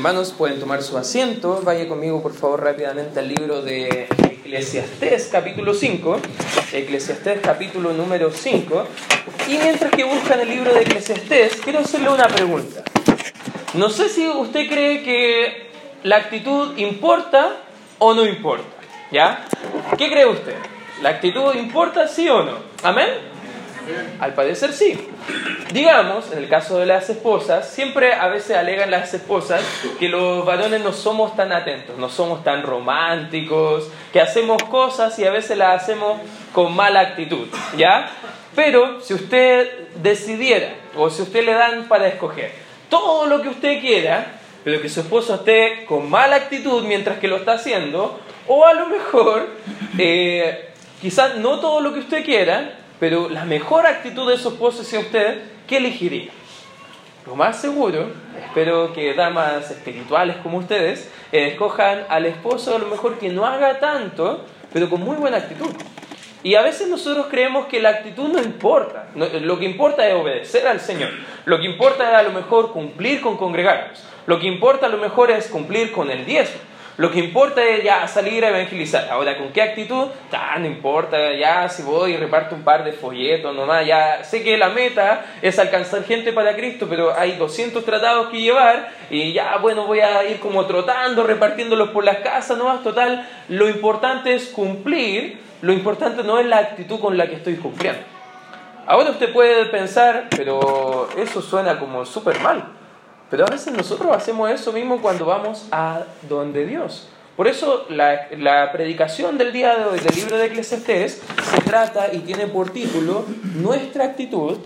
Hermanos, pueden tomar su asiento. Vaya conmigo, por favor, rápidamente al libro de Eclesiastés, capítulo 5. Eclesiastés, capítulo número 5. Y mientras que buscan el libro de Eclesiastés, quiero hacerle una pregunta. No sé si usted cree que la actitud importa o no importa. ¿Ya? ¿Qué cree usted? ¿La actitud importa sí o no? ¿Amén? Al parecer sí. Digamos, en el caso de las esposas, siempre a veces alegan las esposas que los varones no somos tan atentos, no somos tan románticos, que hacemos cosas y a veces las hacemos con mala actitud, ¿ya? Pero si usted decidiera, o si usted le dan para escoger todo lo que usted quiera, pero que su esposo esté con mala actitud mientras que lo está haciendo, o a lo mejor, eh, quizás no todo lo que usted quiera, pero la mejor actitud de su esposo hacia usted, ¿qué elegiría? Lo más seguro, espero que damas espirituales como ustedes escojan al esposo a lo mejor que no haga tanto, pero con muy buena actitud. Y a veces nosotros creemos que la actitud no importa. lo que importa es obedecer al Señor. Lo que importa es a lo mejor cumplir con congregarnos. Lo que importa a lo mejor es cumplir con el diezmo. Lo que importa es ya salir a evangelizar. Ahora, ¿con qué actitud? no importa, ya si voy y reparto un par de folletos nomás, ya sé que la meta es alcanzar gente para Cristo, pero hay 200 tratados que llevar y ya, bueno, voy a ir como trotando, repartiéndolos por las casas nomás, total. Lo importante es cumplir, lo importante no es la actitud con la que estoy cumpliendo. Ahora usted puede pensar, pero eso suena como súper mal. Pero a veces nosotros hacemos eso mismo cuando vamos a donde Dios. Por eso la, predicación del día de hoy del libro de Eclesiastés se trata y tiene por título nuestra actitud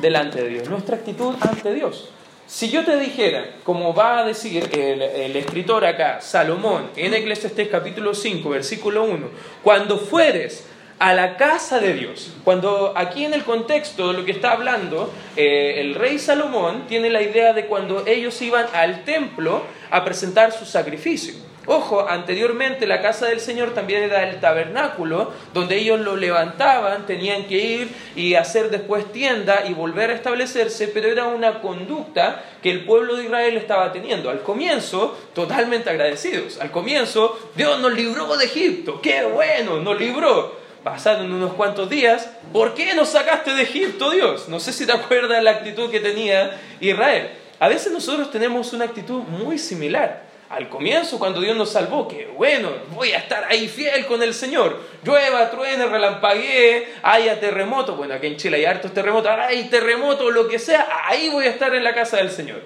delante de Dios, nuestra actitud ante Dios. Si yo te dijera, como va a decir el, el escritor acá, Salomón, en Eclesiastés capítulo 5, versículo 1, cuando fueres a la casa de Dios. Cuando aquí en el contexto de lo que está hablando, eh, el rey Salomón tiene la idea de cuando ellos iban al templo a presentar su sacrificio. Ojo, anteriormente la casa del Señor también era el tabernáculo, donde ellos lo levantaban, tenían que ir y hacer después tienda y volver a establecerse, pero era una conducta que el pueblo de Israel estaba teniendo. Al comienzo, totalmente agradecidos. Al comienzo, Dios nos libró de Egipto, qué bueno, nos libró pasaron unos cuantos días, ¿por qué nos sacaste de Egipto, Dios? No sé si te acuerdas la actitud que tenía Israel. A veces nosotros tenemos una actitud muy similar. Al comienzo, cuando Dios nos salvó, que bueno, voy a estar ahí fiel con el Señor. Llueva, truene, relampaguee, haya terremoto. Bueno, aquí en Chile hay hartos terremotos, hay terremoto, lo que sea, ahí voy a estar en la casa del Señor.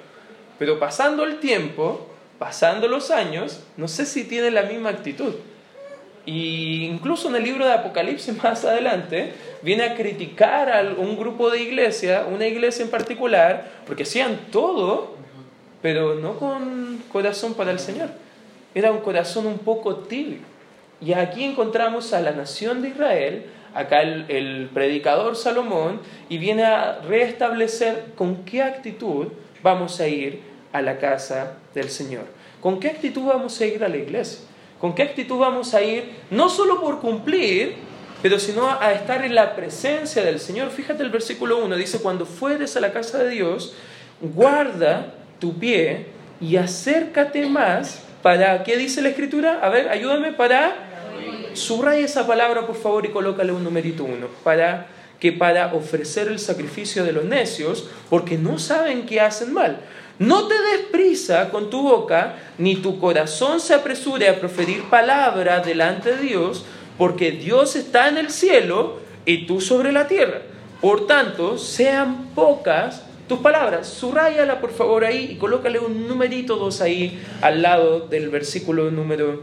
Pero pasando el tiempo, pasando los años, no sé si tiene la misma actitud. Y incluso en el libro de Apocalipsis más adelante viene a criticar a un grupo de iglesia, una iglesia en particular, porque hacían todo, pero no con corazón para el Señor. Era un corazón un poco tibio. Y aquí encontramos a la nación de Israel, acá el, el predicador Salomón, y viene a restablecer con qué actitud vamos a ir a la casa del Señor. ¿Con qué actitud vamos a ir a la iglesia? ¿Con qué actitud vamos a ir? No solo por cumplir, pero sino a estar en la presencia del Señor. Fíjate el versículo 1, dice, cuando fueres a la casa de Dios, guarda tu pie y acércate más para, ¿qué dice la escritura? A ver, ayúdame para... Subraya esa palabra, por favor, y colócale un numerito 1. Para que para ofrecer el sacrificio de los necios, porque no saben que hacen mal. No te des prisa con tu boca, ni tu corazón se apresure a proferir palabra delante de Dios, porque Dios está en el cielo y tú sobre la tierra. Por tanto, sean pocas tus palabras. Subrayala por favor ahí y colócale un numerito 2 ahí al lado del versículo número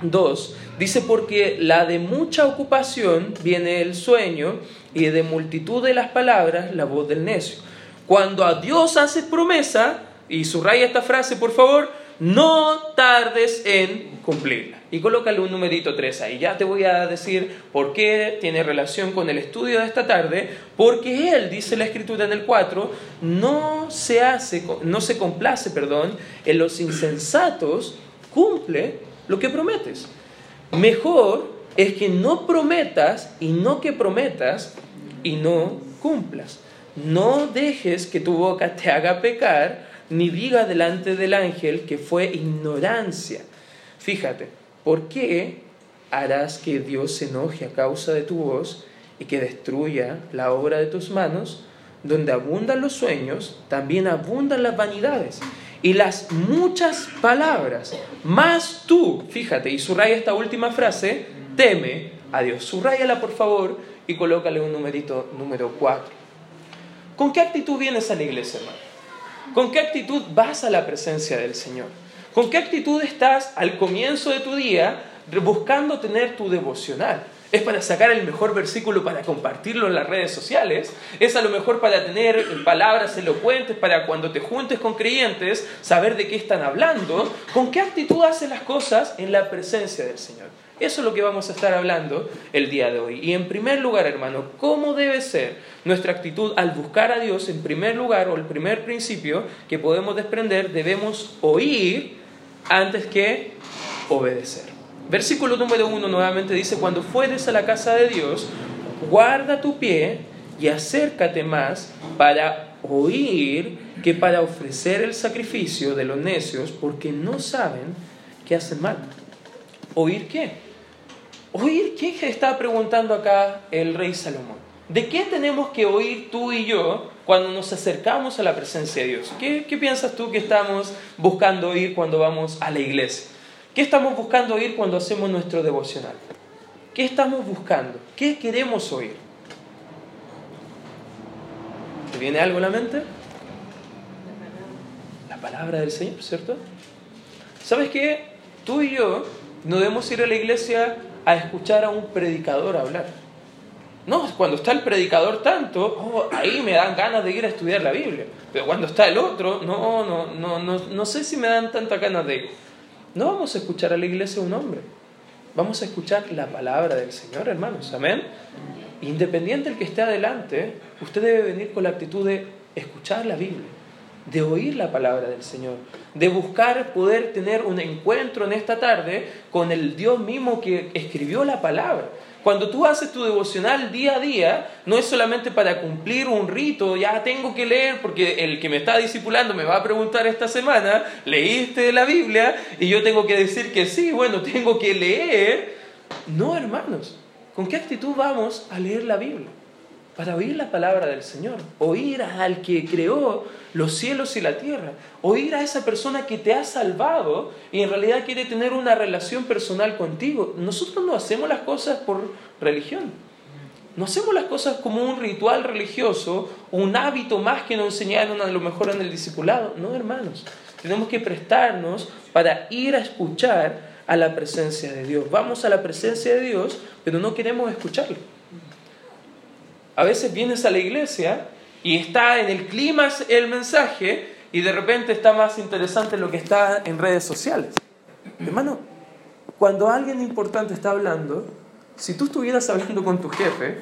2. Dice, porque la de mucha ocupación viene el sueño y de multitud de las palabras la voz del necio. Cuando a Dios haces promesa, y subraya esta frase por favor, no tardes en cumplirla. Y colócale un numerito 3 ahí. Ya te voy a decir por qué tiene relación con el estudio de esta tarde, porque él, dice la escritura en el 4, no se hace, no se complace, perdón, en los insensatos, cumple lo que prometes. Mejor es que no prometas y no que prometas y no cumplas. No dejes que tu boca te haga pecar ni diga delante del ángel que fue ignorancia. Fíjate, ¿por qué harás que Dios se enoje a causa de tu voz y que destruya la obra de tus manos? Donde abundan los sueños, también abundan las vanidades y las muchas palabras. Más tú, fíjate, y subraya esta última frase, teme a Dios. Subrayala por favor y colócale un numerito número 4. ¿Con qué actitud vienes a la iglesia, hermano? ¿Con qué actitud vas a la presencia del Señor? ¿Con qué actitud estás al comienzo de tu día buscando tener tu devocional? ¿Es para sacar el mejor versículo para compartirlo en las redes sociales? ¿Es a lo mejor para tener palabras elocuentes para cuando te juntes con creyentes saber de qué están hablando? ¿Con qué actitud haces las cosas en la presencia del Señor? Eso es lo que vamos a estar hablando el día de hoy. Y en primer lugar, hermano, ¿cómo debe ser nuestra actitud al buscar a Dios? En primer lugar, o el primer principio que podemos desprender, debemos oír antes que obedecer. Versículo número uno nuevamente dice, cuando fueres a la casa de Dios, guarda tu pie y acércate más para oír que para ofrecer el sacrificio de los necios, porque no saben que hacen mal. ¿Oír qué? ¿Oír qué está preguntando acá el rey Salomón? ¿De qué tenemos que oír tú y yo cuando nos acercamos a la presencia de Dios? ¿Qué, qué piensas tú que estamos buscando oír cuando vamos a la iglesia? ¿Qué estamos buscando oír cuando hacemos nuestro devocional? ¿Qué estamos buscando? ¿Qué queremos oír? ¿Te viene algo a la mente? La palabra del Señor, ¿cierto? ¿Sabes qué? Tú y yo no debemos ir a la iglesia a escuchar a un predicador hablar. No, cuando está el predicador tanto, oh, ahí me dan ganas de ir a estudiar la Biblia. Pero cuando está el otro, no, no, no, no, no sé si me dan tantas ganas de ir. No vamos a escuchar a la iglesia un hombre. Vamos a escuchar la palabra del Señor, hermanos. Amén. Independiente del que esté adelante, usted debe venir con la actitud de escuchar la Biblia de oír la palabra del Señor, de buscar poder tener un encuentro en esta tarde con el Dios mismo que escribió la palabra. Cuando tú haces tu devocional día a día, no es solamente para cumplir un rito, ya tengo que leer porque el que me está discipulando me va a preguntar esta semana, ¿leíste la Biblia? Y yo tengo que decir que sí, bueno, tengo que leer. No, hermanos, ¿con qué actitud vamos a leer la Biblia? Para oír la palabra del Señor, oír al que creó los cielos y la tierra, oír a esa persona que te ha salvado y en realidad quiere tener una relación personal contigo. Nosotros no hacemos las cosas por religión, no hacemos las cosas como un ritual religioso, un hábito más que nos enseñaron a lo mejor en el discipulado. No, hermanos, tenemos que prestarnos para ir a escuchar a la presencia de Dios. Vamos a la presencia de Dios, pero no queremos escucharlo. A veces vienes a la iglesia y está en el clima el mensaje y de repente está más interesante lo que está en redes sociales. Hermano, cuando alguien importante está hablando, si tú estuvieras hablando con tu jefe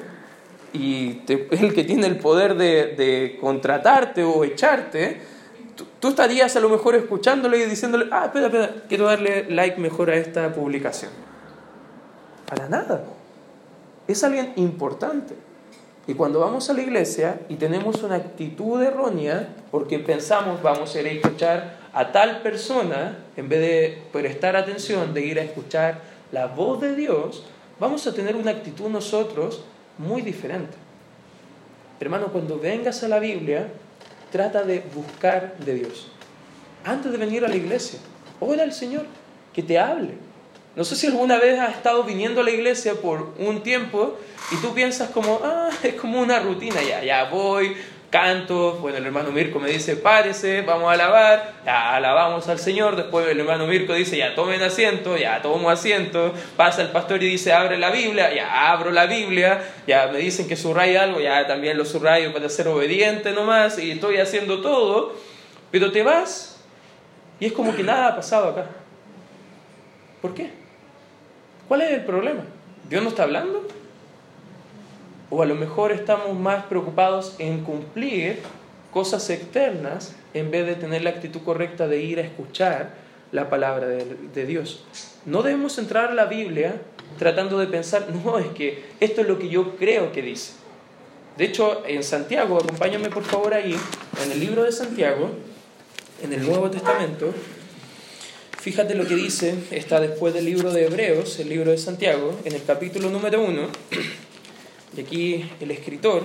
y el que tiene el poder de, contratarte o echarte, tú, tú, estarías a lo mejor escuchándole y diciéndole, ah, espera, espera, quiero darle like mejor a esta publicación. Para nada. Es alguien importante. Y cuando vamos a la iglesia y tenemos una actitud errónea, porque pensamos vamos a ir a escuchar a tal persona, en vez de prestar atención, de ir a escuchar la voz de Dios, vamos a tener una actitud nosotros muy diferente. Hermano, cuando vengas a la Biblia, trata de buscar de Dios. Antes de venir a la iglesia, ora al Señor, que te hable. No sé si alguna vez has estado viniendo a la iglesia por un tiempo y tú piensas como, ah, es como una rutina, ya, ya voy, canto, bueno, el hermano Mirko me dice, párese, vamos a alabar, ya alabamos al Señor, después el hermano Mirko dice, ya tomen asiento, ya tomo asiento, pasa el pastor y dice, abre la Biblia, ya abro la Biblia, ya me dicen que subraye algo, ya también lo subrayo para ser obediente nomás, y estoy haciendo todo, pero te vas y es como que nada ha pasado acá. ¿Por qué? ¿Cuál es el problema? ¿Dios no está hablando? O a lo mejor estamos más preocupados en cumplir cosas externas en vez de tener la actitud correcta de ir a escuchar la palabra de, Dios. No debemos entrar a la Biblia tratando de pensar, no, es que esto es lo que yo creo que dice. De hecho, en Santiago, acompáñame por favor ahí, en el libro de Santiago, en el Nuevo Testamento, fíjate lo que dice, está después del libro de Hebreos, el libro de Santiago, en el capítulo número 1, y aquí el escritor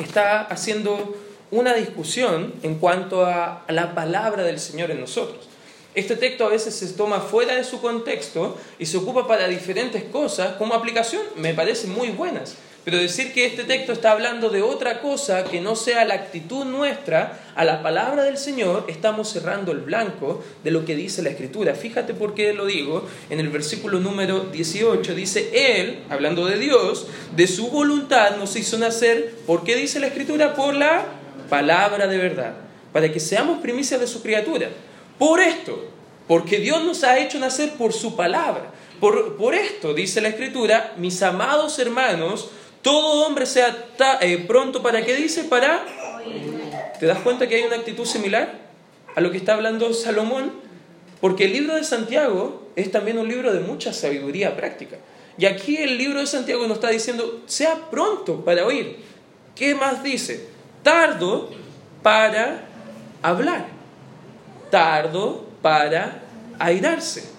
está haciendo una discusión en cuanto a la palabra del Señor en nosotros. Este texto a veces se toma fuera de su contexto y se ocupa para diferentes cosas. Como aplicación me parecen muy buenas. Pero decir que este texto está hablando de otra cosa que no sea la actitud nuestra a la palabra del Señor, estamos cerrando el blanco de lo que dice la Escritura. Fíjate por qué lo digo. En el versículo número 18 dice, Él, hablando de Dios, de su voluntad nos hizo nacer. ¿Por qué dice la Escritura? Por la palabra de verdad. Para que seamos primicias de su criatura. Por esto, porque Dios nos ha hecho nacer por su palabra. Por, por esto, dice la Escritura, mis amados hermanos, todo hombre sea eh, pronto para qué dice, para... ¿Te das cuenta que hay una actitud similar a lo que está hablando Salomón? Porque el libro de Santiago es también un libro de mucha sabiduría práctica. Y aquí el libro de Santiago nos está diciendo, sea pronto para oír. ¿Qué más dice? Tardo para hablar. Tardo para airarse.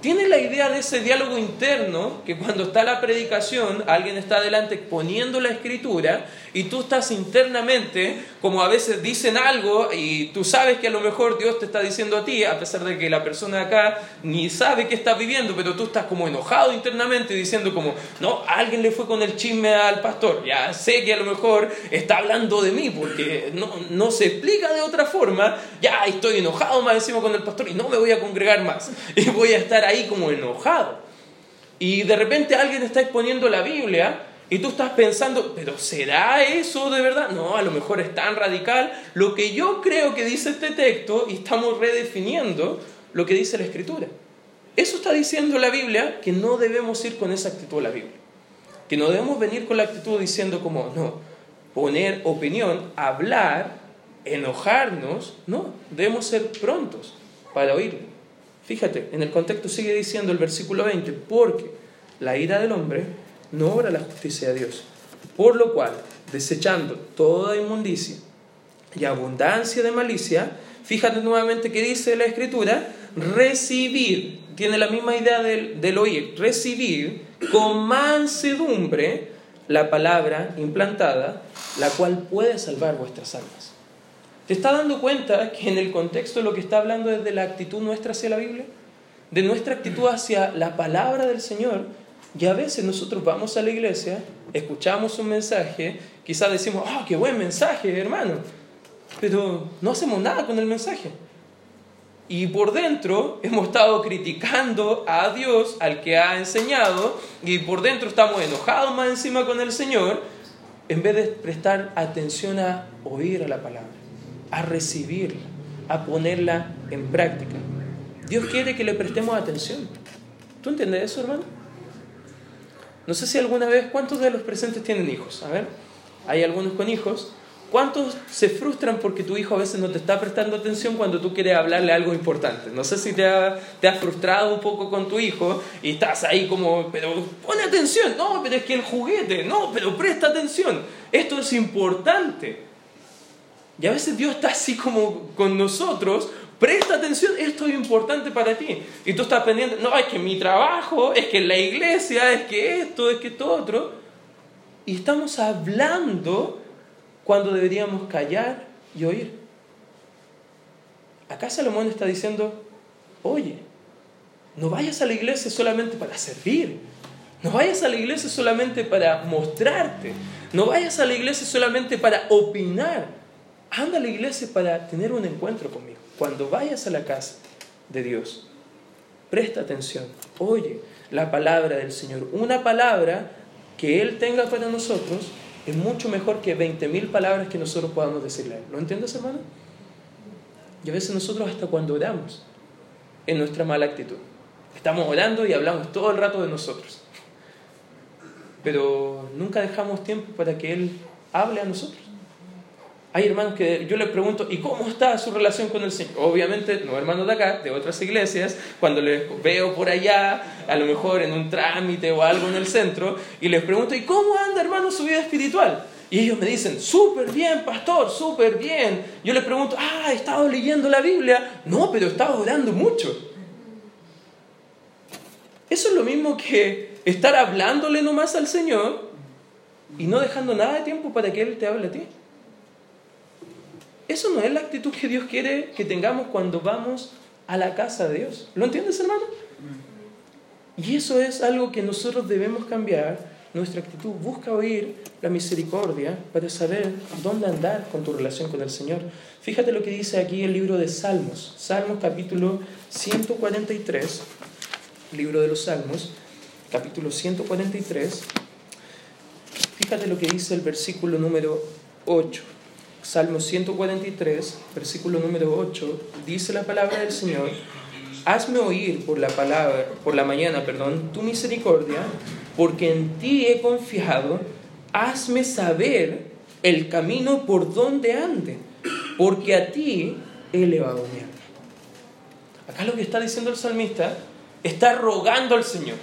¿Tiene la idea de ese diálogo interno que cuando está la predicación, alguien está adelante exponiendo la escritura y tú estás internamente, como a veces dicen algo y tú sabes que a lo mejor Dios te está diciendo a ti, a pesar de que la persona acá ni sabe qué está viviendo, pero tú estás como enojado internamente diciendo como, no, alguien le fue con el chisme al pastor, ya sé que a lo mejor está hablando de mí porque no, no se explica de otra forma, ya estoy enojado más encima con el pastor y no me voy a congregar más y voy a estar ahí como enojado. Y de repente alguien está exponiendo la Biblia y tú estás pensando, pero ¿será eso de verdad? No, a lo mejor es tan radical. Lo que yo creo que dice este texto y estamos redefiniendo lo que dice la Escritura. Eso está diciendo la Biblia que no debemos ir con esa actitud a la Biblia. Que no debemos venir con la actitud diciendo como, no, poner opinión, hablar, enojarnos. No, debemos ser prontos para oírlo. Fíjate, en el contexto sigue diciendo el versículo 20, porque la ira del hombre no obra la justicia de Dios. Por lo cual, desechando toda inmundicia y abundancia de malicia, fíjate nuevamente que dice la escritura, recibir, tiene la misma idea del, del oír, recibir con mansedumbre la palabra implantada, la cual puede salvar vuestras almas. ¿Te está dando cuenta que en el contexto lo que está hablando es de la actitud nuestra hacia la Biblia? De nuestra actitud hacia la palabra del Señor. Y a veces nosotros vamos a la iglesia, escuchamos un mensaje, quizás decimos, ¡ah, qué buen mensaje, hermano! Pero no hacemos nada con el mensaje. Y por dentro hemos estado criticando a Dios, al que ha enseñado, y por dentro estamos enojados más encima con el Señor, en vez de prestar atención a oír a la palabra a recibirla, a ponerla en práctica. Dios quiere que le prestemos atención. ¿Tú entiendes eso, hermano? No sé si alguna vez, ¿cuántos de los presentes tienen hijos? A ver, hay algunos con hijos. ¿Cuántos se frustran porque tu hijo a veces no te está prestando atención cuando tú quieres hablarle algo importante? No sé si te, ha, te has frustrado un poco con tu hijo y estás ahí como, pero pone atención, no, pero es que el juguete, no, pero presta atención, esto es importante. Y a veces Dios está así como con nosotros, presta atención, esto es importante para ti. Y tú estás pendiente, no, es que mi trabajo, es que la iglesia, es que esto, es que todo otro. Y estamos hablando cuando deberíamos callar y oír. Acá Salomón está diciendo, oye, no vayas a la iglesia solamente para servir. No vayas a la iglesia solamente para mostrarte. No vayas a la iglesia solamente para opinar anda a la iglesia para tener un encuentro conmigo. Cuando vayas a la casa de Dios, presta atención, oye la palabra del Señor. Una palabra que Él tenga para nosotros es mucho mejor que 20.000 palabras que nosotros podamos decirle. ¿Lo entiendes, hermano? Y a veces nosotros hasta cuando oramos, en nuestra mala actitud. Estamos orando y hablamos todo el rato de nosotros. Pero nunca dejamos tiempo para que Él hable a nosotros. Hay hermanos que yo les pregunto, ¿y cómo está su relación con el Señor? Obviamente, no hermanos de acá, de otras iglesias, cuando les veo por allá, a lo mejor en un trámite o algo en el centro, y les pregunto, ¿y cómo anda hermano su vida espiritual? Y ellos me dicen, súper bien, pastor, súper bien. Yo les pregunto, ah, ¿he estado leyendo la Biblia? No, pero he estado orando mucho. Eso es lo mismo que estar hablándole nomás al Señor y no dejando nada de tiempo para que Él te hable a ti. Eso no es la actitud que Dios quiere que tengamos cuando vamos a la casa de Dios. ¿Lo entiendes, hermano? Y eso es algo que nosotros debemos cambiar nuestra actitud. Busca oír la misericordia para saber dónde andar con tu relación con el Señor. Fíjate lo que dice aquí el libro de Salmos. Salmos capítulo 143, libro de los Salmos, capítulo 143. Fíjate lo que dice el versículo número 8. Salmo 143, versículo número 8, dice la palabra del Señor, hazme oír por la palabra, por la mañana, perdón, tu misericordia, porque en ti he confiado, hazme saber el camino por donde ande, porque a ti he elevado mi alma. Acá lo que está diciendo el salmista, está rogando al Señor.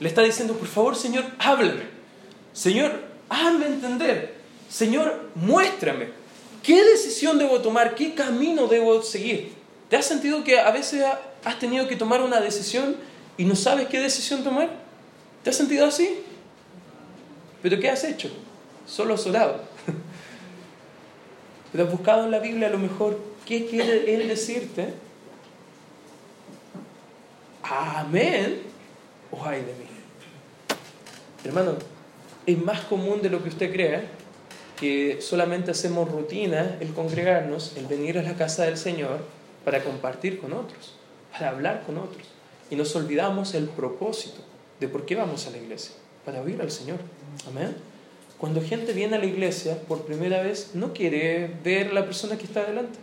Le está diciendo, por favor, Señor, háblame. Señor, hazme entender. Señor, muéstrame. ¿Qué decisión debo tomar? ¿Qué camino debo seguir? ¿Te has sentido que a veces has tenido que tomar una decisión y no sabes qué decisión tomar? ¿Te has sentido así? ¿Pero qué has hecho? Solo has orado. ¿Pero has buscado en la Biblia a lo mejor qué quiere Él decirte? Amén. O ay de mí. Hermano, es más común de lo que usted crea que solamente hacemos rutina el congregarnos, el venir a la casa del Señor para compartir con otros, para hablar con otros. Y nos olvidamos el propósito de por qué vamos a la iglesia, para oír al Señor. Amén. Cuando gente viene a la iglesia por primera vez, no quiere ver a la persona que está delante,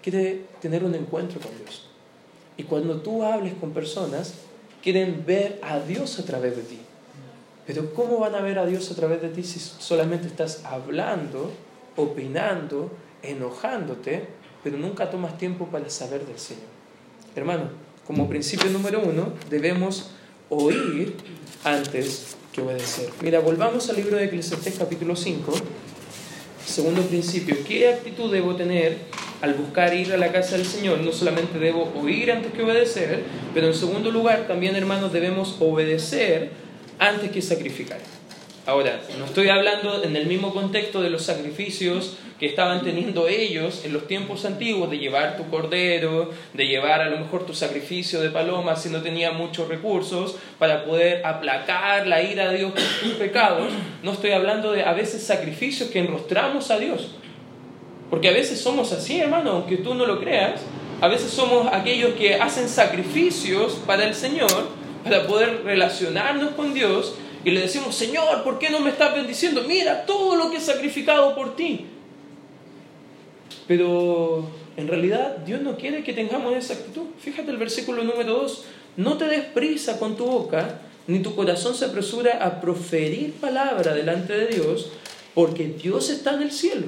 quiere tener un encuentro con Dios. Y cuando tú hables con personas, quieren ver a Dios a través de ti. Pero ¿cómo van a ver a Dios a través de ti si solamente estás hablando, opinando, enojándote, pero nunca tomas tiempo para saber del Señor? Hermano, como principio número uno, debemos oír antes que obedecer. Mira, volvamos al libro de Eclesiastés capítulo 5. Segundo principio, ¿qué actitud debo tener al buscar ir a la casa del Señor? No solamente debo oír antes que obedecer, pero en segundo lugar también, hermanos, debemos obedecer antes que sacrificar. Ahora, no estoy hablando en el mismo contexto de los sacrificios que estaban teniendo ellos en los tiempos antiguos, de llevar tu cordero, de llevar a lo mejor tu sacrificio de paloma si no tenía muchos recursos, para poder aplacar la ira de Dios por tus pecados. No estoy hablando de a veces sacrificios que enrostramos a Dios. Porque a veces somos así, hermano, aunque tú no lo creas. A veces somos aquellos que hacen sacrificios para el Señor, para poder relacionarnos con Dios y le decimos, Señor, ¿por qué no me estás bendiciendo? Mira todo lo que he sacrificado por ti. Pero en realidad Dios no quiere que tengamos esa actitud. Fíjate el versículo número 2, no te des prisa con tu boca, ni tu corazón se apresura a proferir palabra delante de Dios, porque Dios está en el cielo.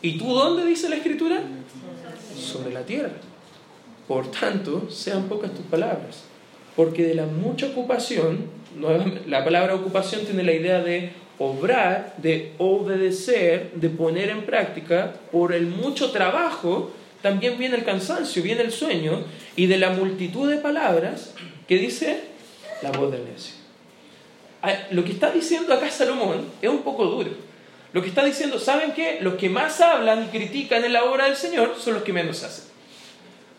¿Y tú dónde dice la escritura? Sobre la tierra. Por tanto, sean pocas tus palabras, porque de la mucha ocupación la palabra ocupación tiene la idea de obrar, de obedecer, de poner en práctica. Por el mucho trabajo también viene el cansancio, viene el sueño, y de la multitud de palabras que dice la voz del necio. Ah, lo que está diciendo acá Salomón es un poco duro. Lo que está diciendo, ¿saben qué? Los que más hablan y critican en la obra del Señor son los que menos hacen.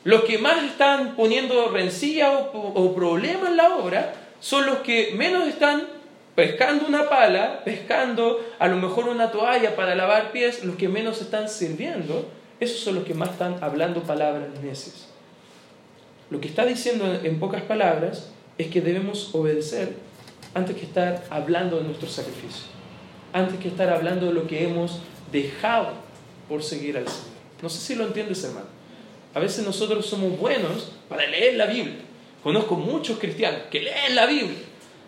Los que más están poniendo rencilla o, o problema en la obra son los que menos están pescando una pala, pescando a lo mejor una toalla para lavar pies, los que menos están sirviendo, esos son los que más están hablando palabras necias. Lo que está diciendo en pocas palabras es que debemos obedecer antes que estar hablando de nuestro sacrificio, antes que estar hablando de lo que hemos dejado por seguir al Señor. No sé si lo entiendes, hermano. A veces nosotros somos buenos para leer la Biblia, Conozco muchos cristianos que leen la Biblia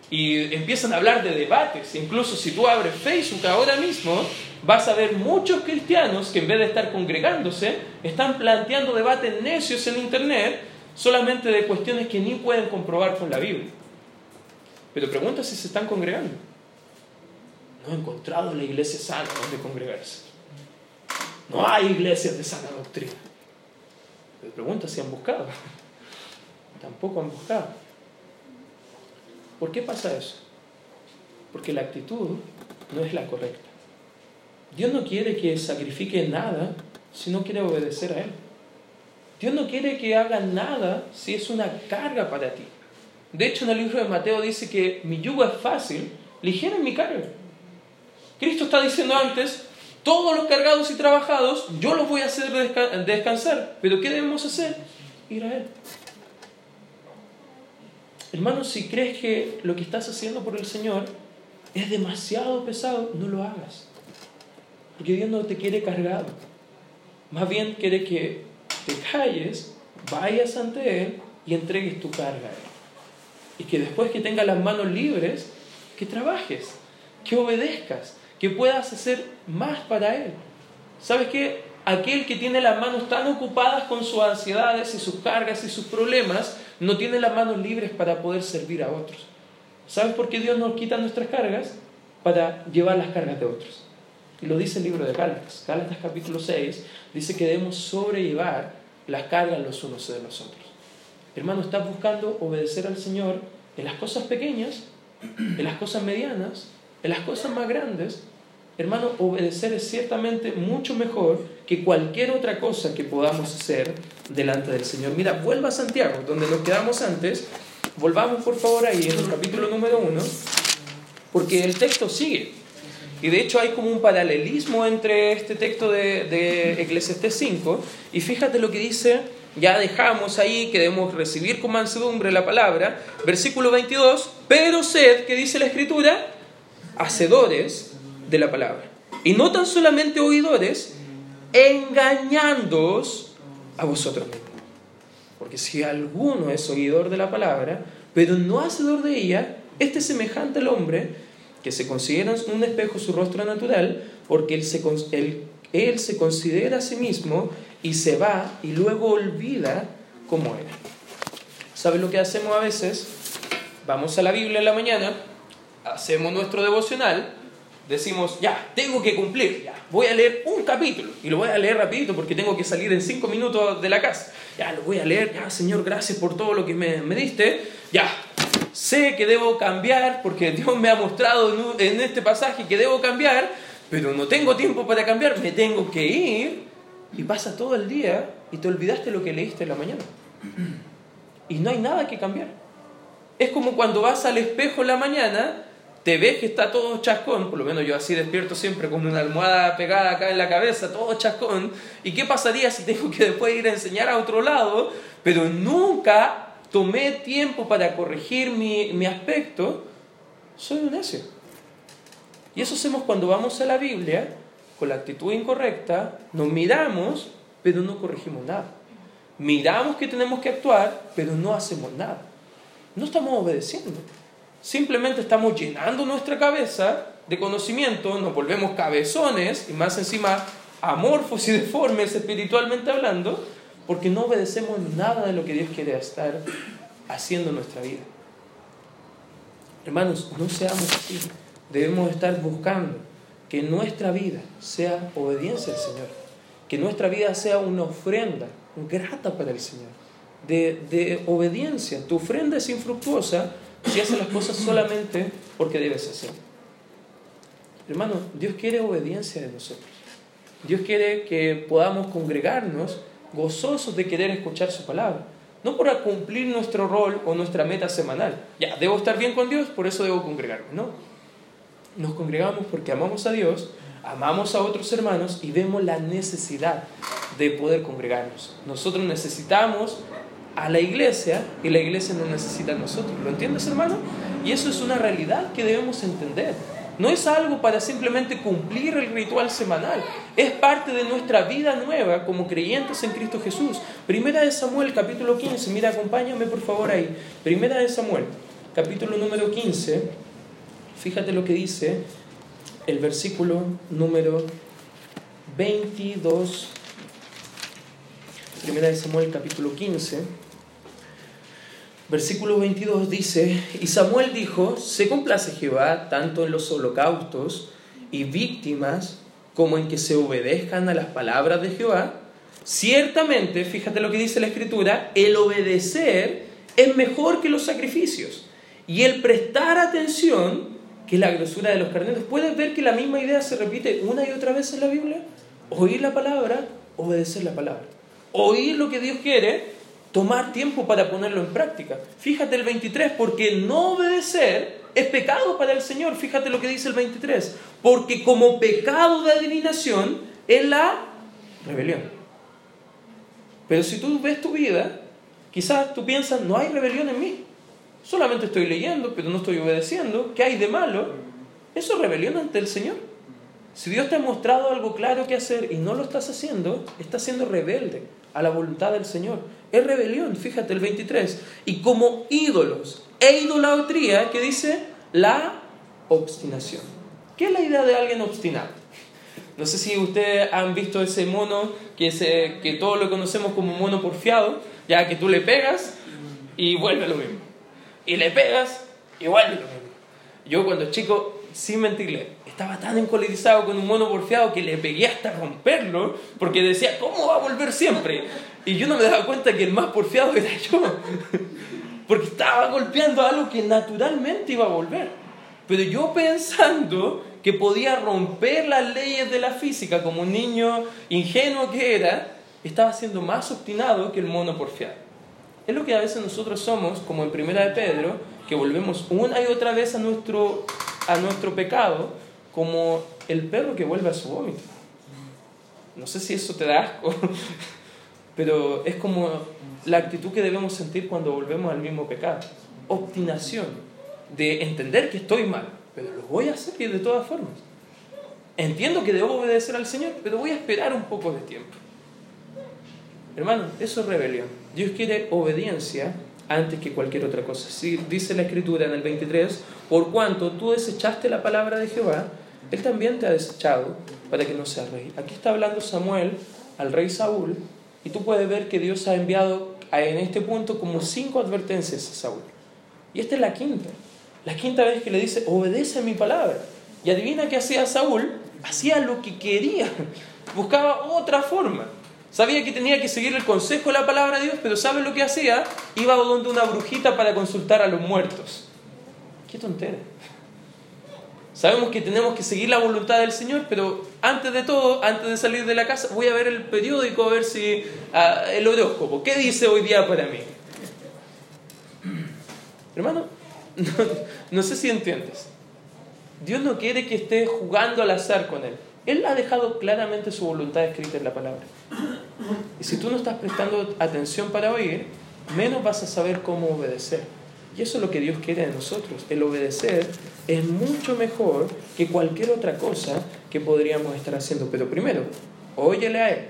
y empiezan a hablar de debates. Incluso si tú abres Facebook ahora mismo, vas a ver muchos cristianos que en vez de estar congregándose, están planteando debates necios en Internet solamente de cuestiones que ni pueden comprobar con la Biblia. Pero pregunta si se están congregando. no he encontrado la iglesia sana donde congregarse. No hay iglesias de sana doctrina. Me pregunta si han buscado. Tampoco han buscado. ¿Por qué pasa eso? Porque la actitud no es la correcta. Dios no quiere que sacrifique nada si no quiere obedecer a Él. Dios no quiere que haga nada si es una carga para ti. De hecho, en el libro de Mateo dice que mi yugo es fácil, ligera es mi carga. Cristo está diciendo antes, todos los cargados y trabajados, yo los voy a hacer descansar. Pero ¿qué debemos hacer? Ir a Él. Hermanos, si crees que lo que estás haciendo por el Señor es demasiado pesado, no lo hagas. Porque Dios no te quiere cargado. Más bien quiere que te calles, vayas ante Él y entregues tu carga a Él. Y que después que tengas las manos libres, que trabajes, que obedezcas, que puedas hacer más para Él. ¿Sabes qué? Aquel que tiene las manos tan ocupadas con sus ansiedades y sus cargas y sus problemas, no tiene las manos libres para poder servir a otros. ¿Sabes por qué Dios nos quita nuestras cargas? Para llevar las cargas de otros. Y lo dice el libro de Gálatas. Gálatas capítulo 6 dice que debemos sobrellevar las cargas los unos de los otros. Hermano, estás buscando obedecer al Señor en las cosas pequeñas, en las cosas medianas, en las cosas más grandes. Hermano, obedecer es ciertamente mucho mejor que cualquier otra cosa que podamos hacer delante del Señor. Mira, vuelva a Santiago, donde nos quedamos antes. Volvamos por favor ahí en el capítulo número 1, porque el texto sigue. Y de hecho hay como un paralelismo entre este texto de, de Eclesiastés 5 y fíjate lo que dice ya dejamos ahí que debemos recibir con mansedumbre la palabra. Versículo 22, pero sed, que dice la escritura, hacedores de la palabra. Y no tan solamente oidores, engañándoos a vosotros mismos. Porque si alguno es oidor de la palabra, pero no hacedor de ella, este es semejante al hombre que se considera un espejo su rostro natural, porque él se, él, él se considera a sí mismo y se va y luego olvida cómo era. ¿Sabes lo que hacemos a veces? Vamos a la Biblia en la mañana, hacemos nuestro devocional, decimos, ya, tengo que cumplir, ya, voy a leer un capítulo y lo voy a leer rapidito porque tengo que salir en cinco minutos de la casa. Ya, lo voy a leer, ya, Señor, gracias por todo lo que me, me diste. Ya, sé que debo cambiar porque Dios me ha mostrado en este pasaje que debo cambiar, pero no tengo tiempo para cambiar, me tengo que ir y pasa todo el día y te olvidaste lo que leíste en la mañana. Y no hay nada que cambiar. Es como cuando vas al espejo en la mañana, te ves que está todo chascón, por lo menos yo así despierto siempre con una almohada pegada acá en la cabeza, todo chascón. ¿Y qué pasaría si tengo que después ir a enseñar a otro lado, pero nunca tomé tiempo para corregir mi, mi aspecto? Soy un necio. Y eso hacemos cuando vamos a la Biblia con la actitud incorrecta, nos miramos, pero no corregimos nada. Miramos que tenemos que actuar, pero no hacemos nada. No estamos obedeciendo. Simplemente estamos llenando nuestra cabeza de conocimiento, nos volvemos cabezones y más encima amorfos y deformes espiritualmente hablando, porque no obedecemos nada de lo que Dios quiere estar haciendo en nuestra vida. Hermanos, no seamos así. Debemos estar buscando que nuestra vida sea obediencia al Señor, que nuestra vida sea una ofrenda grata para el Señor, de, obediencia. Tu ofrenda es infructuosa si haces las cosas solamente porque debes hacer. Hermano, Dios quiere obediencia de nosotros. Dios quiere que podamos congregarnos gozosos de querer escuchar su palabra. No para cumplir nuestro rol o nuestra meta semanal. Ya, debo estar bien con Dios, por eso debo congregarme. No nos congregamos porque amamos a Dios, amamos a otros hermanos y vemos la necesidad de poder congregarnos. Nosotros necesitamos a la iglesia y la iglesia nos necesita a nosotros. ¿Lo entiendes, hermano? Y eso es una realidad que debemos entender. No es algo para simplemente cumplir el ritual semanal. Es parte de nuestra vida nueva como creyentes en Cristo Jesús. Primera de Samuel, capítulo 15. Mira, acompáñame por favor ahí. Primera de Samuel, capítulo número 15 Fíjate lo que dice el versículo número 22, primera de Samuel capítulo 15, Versículo 22 dice, y Samuel dijo, se complace Jehová tanto en los holocaustos y víctimas como en que se obedezcan a las palabras de Jehová. Ciertamente, fíjate lo que dice la escritura, el obedecer es mejor que los sacrificios y el prestar atención que la grosura de los carneros. ¿Puedes ver que la misma idea se repite una y otra vez en la Biblia? Oír la palabra, obedecer la palabra. Oír lo que Dios quiere, tomar tiempo para ponerlo en práctica. Fíjate el 23, porque no obedecer es pecado para el Señor. Fíjate lo que dice el 23, porque como pecado de adivinación es la rebelión. Pero si tú ves tu vida, quizás tú piensas, no hay rebelión en mí. Solamente estoy leyendo, pero no estoy obedeciendo. ¿Qué hay de malo? Eso es rebelión ante el Señor. Si Dios te ha mostrado algo claro que hacer y no lo estás haciendo, estás siendo rebelde a la voluntad del Señor. Es rebelión, fíjate el 23. Y como ídolos e idolatría, que dice la obstinación. ¿Qué es la idea de alguien obstinado? No sé si ustedes han visto ese mono que, se, que todos lo conocemos como mono porfiado, ya que tú le pegas y vuelve lo mismo. Y le pegas y vuelve lo mismo. Yo cuando chico, sin mentirle, estaba tan encolerizado con un mono porfiado que le pegué hasta romperlo, porque decía, ¿cómo va a volver siempre? Y yo no me daba cuenta que el más porfiado era yo, porque estaba golpeando algo que naturalmente iba a volver. Pero yo pensando que podía romper las leyes de la física como un niño ingenuo que era, estaba siendo más obstinado que el mono porfiado. Es lo que a veces nosotros somos, como en Primera de Pedro, que volvemos una y otra vez a nuestro, a nuestro pecado, como el perro que vuelve a su vómito. No sé si eso te da asco, pero es como la actitud que debemos sentir cuando volvemos al mismo pecado. Obstinación, de entender que estoy mal, pero lo voy a hacer de todas formas. Entiendo que debo obedecer al Señor, pero voy a esperar un poco de tiempo. Hermano, eso es rebelión. Dios quiere obediencia antes que cualquier otra cosa. Si dice la Escritura en el 23, por cuanto tú desechaste la palabra de Jehová, Él también te ha desechado para que no seas rey. Aquí está hablando Samuel al rey Saúl, y tú puedes ver que Dios ha enviado en este punto como cinco advertencias a Saúl. Y esta es la quinta. La quinta vez que le dice, obedece a mi palabra. Y adivina qué hacía Saúl. Hacía lo que quería. Buscaba otra forma. Sabía que tenía que seguir el consejo de la palabra de Dios, pero ¿sabe lo que hacía? Iba donde una brujita para consultar a los muertos. Qué tontera. Sabemos que tenemos que seguir la voluntad del Señor, pero antes de todo, antes de salir de la casa, voy a ver el periódico a ver si ah, el horóscopo. ¿Qué dice hoy día para mí? Hermano, no sé si entiendes. Dios no quiere que estés jugando al azar con Él. Él ha dejado claramente su voluntad escrita en la palabra. Y si tú no estás prestando atención para oír, menos vas a saber cómo obedecer. Y eso es lo que Dios quiere de nosotros. El obedecer es mucho mejor que cualquier otra cosa que podríamos estar haciendo. Pero primero, óyele a Él,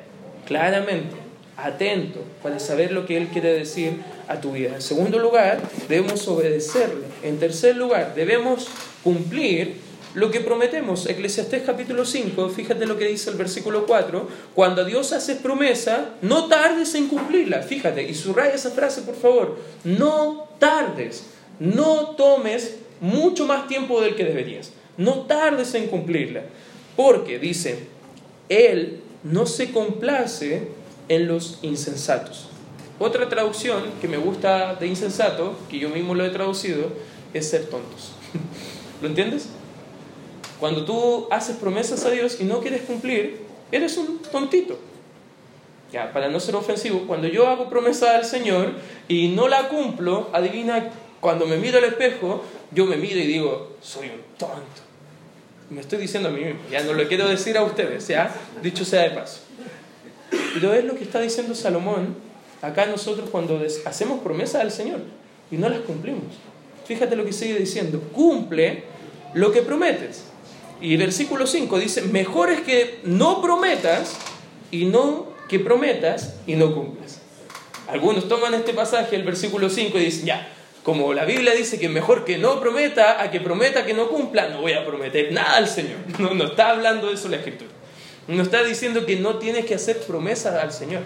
claramente, atento, para saber lo que Él quiere decir a tu vida. En segundo lugar, debemos obedecerle. En tercer lugar, debemos cumplir lo que prometemos. Eclesiastés capítulo 5, fíjate lo que dice el versículo 4, cuando Dios hace promesa, no tardes en cumplirla, fíjate, y subraya esa frase por favor, no tardes, no tomes mucho más tiempo del que deberías, no tardes en cumplirla, porque dice, Él no se complace en los insensatos. Otra traducción que me gusta de insensato, que yo mismo lo he traducido, es ser tontos. ¿Lo entiendes? Cuando tú haces promesas a Dios y no quieres cumplir, eres un tontito. Ya, para no ser ofensivo, cuando yo hago promesa al Señor y no la cumplo, adivina, cuando me miro al espejo, yo me miro y digo, soy un tonto. Me estoy diciendo a mí mismo, ya no lo quiero decir a ustedes, ya, dicho sea de paso. Pero es lo que está diciendo Salomón acá nosotros cuando hacemos promesas al Señor y no las cumplimos. Fíjate lo que sigue diciendo, cumple lo que prometes. Y versículo 5 dice, mejor es que no prometas y no que prometas y no cumplas. Algunos toman este pasaje, el versículo 5, y dicen, ya, como la Biblia dice que mejor que no prometa a que prometa que no cumpla, no voy a prometer nada al Señor. No, no está hablando de eso la Escritura. No está diciendo que no tienes que hacer promesas al Señor.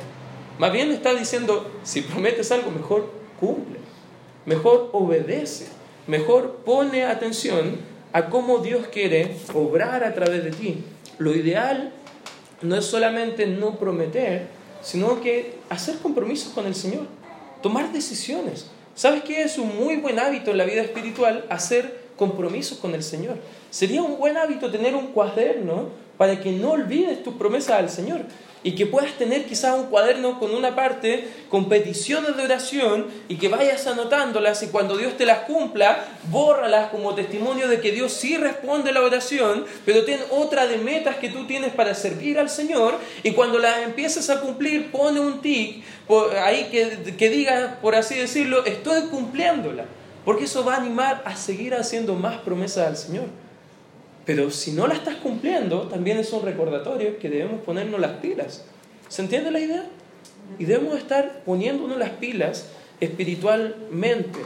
Más bien está diciendo, si prometes algo, mejor cumple. mejor obedece, mejor pone atención a cómo Dios quiere obrar a través de ti. Lo ideal no es solamente no prometer, sino que hacer compromisos con el Señor, tomar decisiones. ¿Sabes qué es un muy buen hábito en la vida espiritual? Hacer compromisos con el Señor. Sería un buen hábito tener un cuaderno para que no olvides tus promesas al Señor y que puedas tener quizás un cuaderno con una parte con peticiones de oración y que vayas anotándolas y cuando Dios te las cumpla, bórralas como testimonio de que Dios sí responde la oración, pero ten otra de metas que tú tienes para servir al Señor y cuando las empieces a cumplir, pone un tic ahí que, que diga, por así decirlo, estoy cumpliéndola, porque eso va a animar a seguir haciendo más promesas al Señor. Pero si no la estás cumpliendo, también es un recordatorio que debemos ponernos las pilas. ¿Se entiende la idea? Y debemos estar poniéndonos las pilas espiritualmente,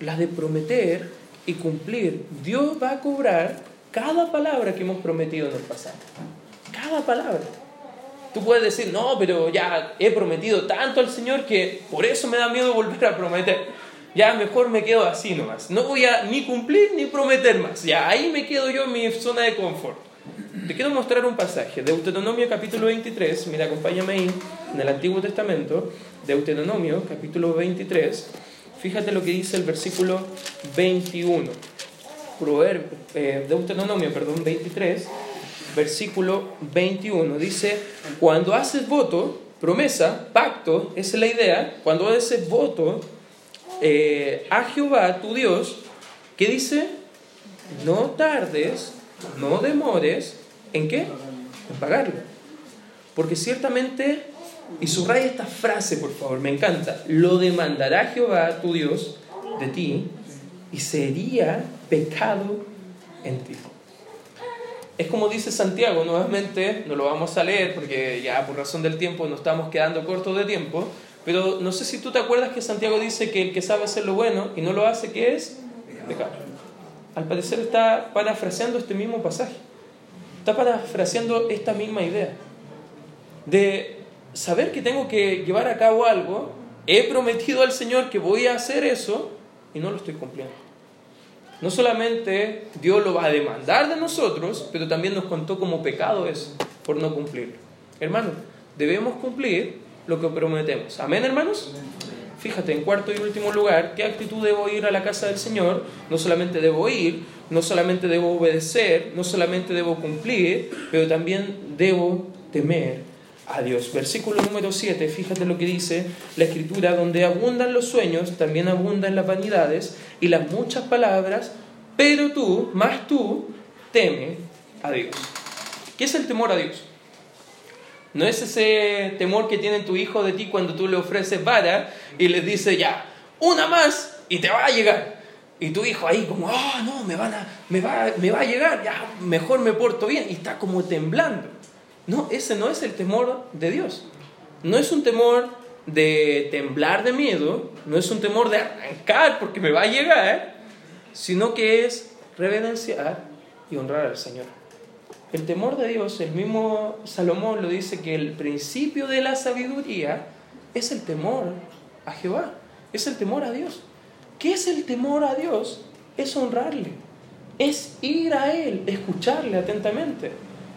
las de prometer y cumplir. Dios va a cobrar cada palabra que hemos prometido en el pasado. Cada palabra. Tú puedes decir, no, pero ya he prometido tanto al Señor que por eso me da miedo volver a prometer ya mejor me quedo así nomás. No voy a ni cumplir ni prometer más. Ya ahí me quedo yo en mi zona de confort. Te quiero mostrar un pasaje, Deuteronomio capítulo 23, mira, acompáñame ahí, en el Antiguo Testamento, Deuteronomio capítulo 23, fíjate lo que dice el versículo 21. Eh, Deuteronomio, perdón, 23, versículo 21, dice, cuando haces voto, promesa, pacto, esa es la idea, cuando haces voto, eh, a Jehová tu Dios, que dice, no tardes, no demores, ¿en qué? En pagarlo. Porque ciertamente, y subraya esta frase por favor, me encanta, lo demandará Jehová tu Dios de ti y sería pecado en ti. Es como dice Santiago, nuevamente, no lo vamos a leer porque ya por razón del tiempo nos estamos quedando cortos de tiempo, pero no sé si tú te acuerdas que Santiago dice que el que sabe hacer lo bueno y no lo hace, ¿qué es? Pecado. Al parecer está parafraseando este mismo pasaje. Está parafraseando esta misma idea. De saber que tengo que llevar a cabo algo, he prometido al Señor que voy a hacer eso y no lo estoy cumpliendo. No solamente Dios lo va a demandar de nosotros, pero también nos contó como pecado eso por no cumplirlo. Hermano, debemos cumplir lo que prometemos. Amén, hermanos. Fíjate, en cuarto y último lugar, ¿qué actitud debo ir a la casa del Señor? No solamente debo ir, no solamente debo obedecer, no solamente debo cumplir, pero también debo temer a Dios. Versículo número 7, fíjate lo que dice la escritura, donde abundan los sueños, también abundan las vanidades y las muchas palabras, pero tú, más tú, teme a Dios. ¿Qué es el temor a Dios? No es ese temor que tiene tu hijo de ti cuando tú le ofreces vara y le dices ya, una más y te va a llegar. Y tu hijo ahí como, ah, no, me, van a, me, va, me va a llegar, ya, mejor me porto bien. Y está como temblando. No, ese no es el temor de Dios. No es un temor de temblar de miedo, no es un temor de arrancar porque me va a llegar, sino que es reverenciar y honrar al Señor. El temor de Dios, el mismo Salomón lo dice que el principio de la sabiduría es el temor a Jehová, es el temor a Dios. ¿Qué es el temor a Dios? Es honrarle, es ir a Él, escucharle atentamente,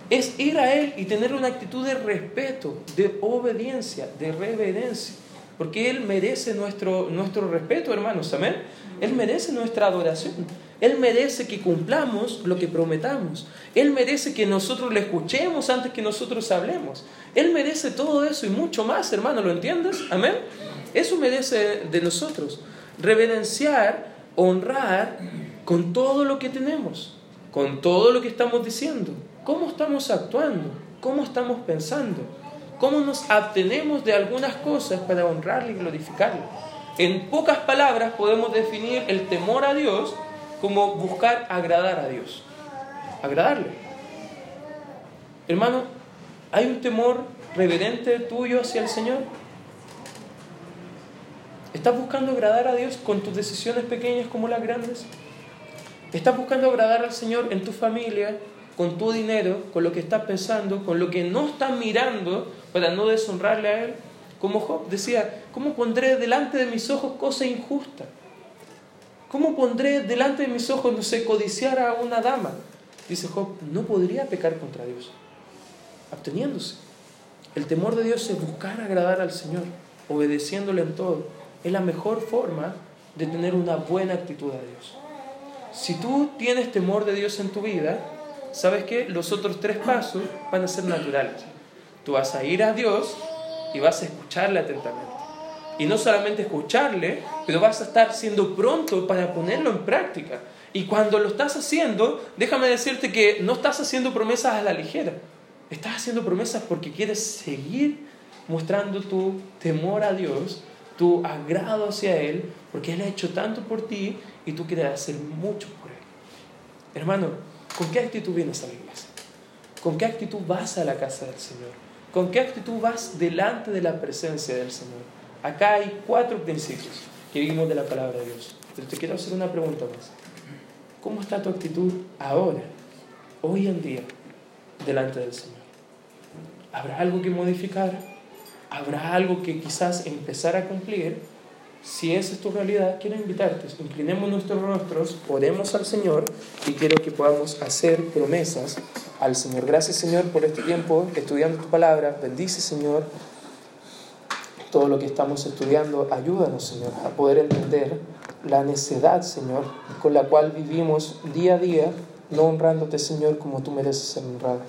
es ir a Él y tener una actitud de respeto, de obediencia, de reverencia, porque Él merece nuestro, nuestro respeto, hermanos, amén. Él merece nuestra adoración. Él merece que cumplamos lo que prometamos. Él merece que nosotros le escuchemos antes que nosotros hablemos. Él merece todo eso y mucho más, hermano, ¿lo entiendes? Amén. Eso merece de nosotros. Reverenciar, honrar con todo lo que tenemos, con todo lo que estamos diciendo. ¿Cómo estamos actuando? ¿Cómo estamos pensando? ¿Cómo nos abstenemos de algunas cosas para honrarle y glorificarle? En pocas palabras podemos definir el temor a Dios como buscar agradar a Dios. Agradarle. Hermano, ¿hay un temor reverente tuyo hacia el Señor? ¿Estás buscando agradar a Dios con tus decisiones pequeñas como las grandes? ¿Estás buscando agradar al Señor en tu familia, con tu dinero, con lo que estás pensando, con lo que no estás mirando para no deshonrarle a Él? Como Job decía, ¿cómo pondré delante de mis ojos cosas injustas? ¿Cómo pondré delante de mis ojos, no sé, codiciar a una dama? Dice Job, no podría pecar contra Dios, absteniéndose. El temor de Dios es buscar agradar al Señor, obedeciéndole en todo. Es la mejor forma de tener una buena actitud a Dios. Si tú tienes temor de Dios en tu vida, ¿sabes qué? Los otros tres pasos van a ser naturales. Tú vas a ir a Dios y vas a escucharle atentamente. Y no solamente escucharle, pero vas a estar siendo pronto para ponerlo en práctica. Y cuando lo estás haciendo, déjame decirte que no estás haciendo promesas a la ligera. Estás haciendo promesas porque quieres seguir mostrando tu temor a Dios, tu agrado hacia Él, porque Él ha hecho tanto por ti y tú quieres hacer mucho por Él. Hermano, ¿con qué actitud vienes a la iglesia? ¿Con qué actitud vas a la casa del Señor? ¿Con qué actitud vas delante de la presencia del Señor? Acá hay cuatro principios que vimos de la palabra de Dios. Pero te quiero hacer una pregunta más. ¿Cómo está tu actitud ahora, hoy en día, delante del Señor? ¿Habrá algo que modificar? ¿Habrá algo que quizás empezar a cumplir? Si esa es tu realidad, quiero invitarte. Inclinemos nuestros rostros, oremos al Señor y quiero que podamos hacer promesas al Señor. Gracias, Señor, por este tiempo estudiando tu palabra. Bendice, Señor, todo lo que estamos estudiando. Ayúdanos, Señor, a poder entender la necedad, Señor, con la cual vivimos día a día, no honrándote, Señor, como tú mereces ser honrado.